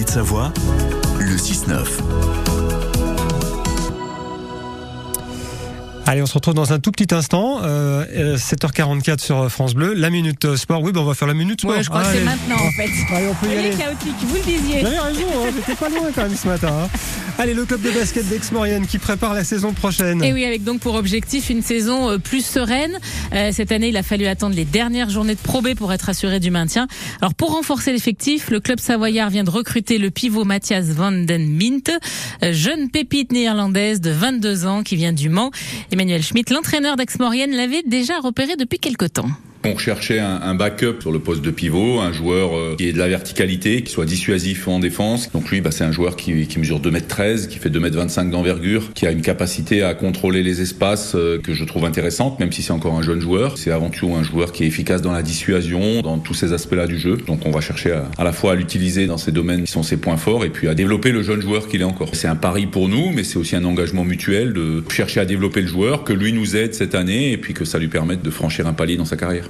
Pays de Savoie, le 6-9. Allez, on se retrouve dans un tout petit instant, euh, 7h44 sur France Bleu, la minute euh, sport. Oui, ben on va faire la minute sport. Ouais, je crois que c'est maintenant en fait. Allez, on peut y aller. est chaotique, vous le disiez. Vous avez raison, hein, j'étais pas loin quand même ce matin. hein. Allez, le club de basket d'Aix-Maurienne qui prépare la saison prochaine. Et oui, avec donc pour objectif une saison euh, plus sereine. Euh, cette année, il a fallu attendre les dernières journées de Pro B pour être assuré du maintien. Alors pour renforcer l'effectif, le club savoyard vient de recruter le pivot Mathias van den euh, jeune pépite néerlandaise de 22 ans qui vient du Mans. Emmanuel Schmitt, l'entraîneur d'Aix-Maurienne, l'avait déjà repéré depuis quelque temps. On recherchait un, backup sur le poste de pivot, un joueur euh, qui ait de la verticalité, qui soit dissuasif en défense. Donc lui, bah, c'est un joueur qui, qui mesure 2m13, qui fait 2m25 d'envergure, qui a une capacité à contrôler les espaces euh, que je trouve intéressante, même si c'est encore un jeune joueur. C'est avant tout un joueur qui est efficace dans la dissuasion, dans tous ces aspects-là du jeu. Donc on va chercher à, à la fois à l'utiliser dans ces domaines qui sont ses points forts et puis à développer le jeune joueur qu'il est encore. C'est un pari pour nous, mais c'est aussi un engagement mutuel de chercher à développer le joueur, que lui nous aide cette année et puis que ça lui permette de franchir un palier dans sa carrière.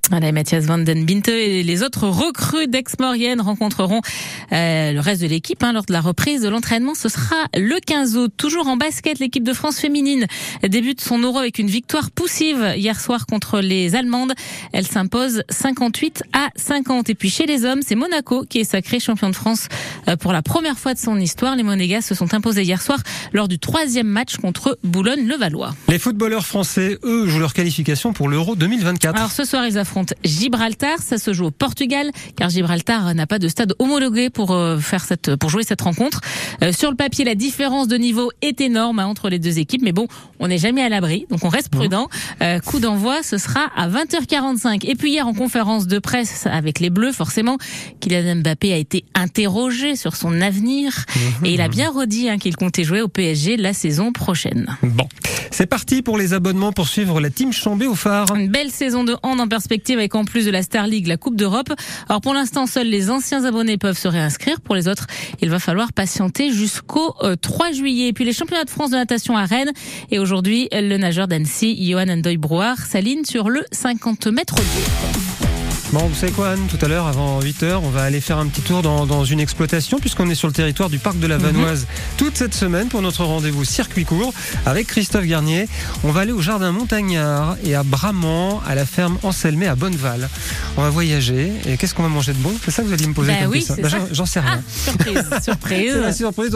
Voilà, Mathias Van Den Binte et les autres recrues d'Aix-Maurienne rencontreront euh, le reste de l'équipe hein, lors de la reprise de l'entraînement. Ce sera le 15 août. Toujours en basket, l'équipe de France féminine débute son euro avec une victoire poussive hier soir contre les Allemandes. Elle s'impose 58 à 50. Et puis chez les hommes, c'est Monaco qui est sacré champion de France euh, pour la première fois de son histoire. Les Monégas se sont imposés hier soir lors du troisième match contre Boulogne-le-Valois. Les footballeurs français, eux, jouent leur qualification pour l'Euro 2024. Alors ce soir, ils affrontent Gibraltar. Ça se joue au Portugal, car Gibraltar n'a pas de stade homologué pour euh, faire cette, pour jouer cette rencontre. Euh, sur le papier, la différence de niveau est énorme hein, entre les deux équipes, mais bon, on n'est jamais à l'abri, donc on reste prudent. Euh, coup d'envoi, ce sera à 20h45. Et puis hier, en conférence de presse avec les Bleus, forcément, Kylian Mbappé a été interrogé sur son avenir et il a bien redit hein, qu'il comptait jouer au PSG la saison prochaine. Bon, c'est parti pour les abonnements pour suivre la team Chambé au phare. Une belle saison de hand en perspective avec en plus de la Star League la Coupe d'Europe. Alors pour l'instant, seuls les anciens abonnés peuvent se réinscrire. Pour les autres, il va falloir patienter jusqu'au euh, 3 juillet. Et puis les championnats de France de natation à Rennes. Et aujourd'hui, le nageur d'Annecy, Johan Andoy Brouard, s'aligne sur le 50 mètres. Bon, vous savez quoi, Anne, tout à l'heure, avant 8h, on va aller faire un petit tour dans, dans une exploitation, puisqu'on est sur le territoire du parc de la Vanoise toute cette semaine pour notre rendez-vous circuit court avec Christophe Garnier. On va aller au jardin Montagnard et à Bramant, à la ferme Anselmé à Bonneval. On va voyager. Et qu'est-ce qu'on va manger de bon? C'est ça que vous alliez me poser Bah comme oui, question Bah, ça. j'en- sais Ah, rien. surprise, surprise. La surprise.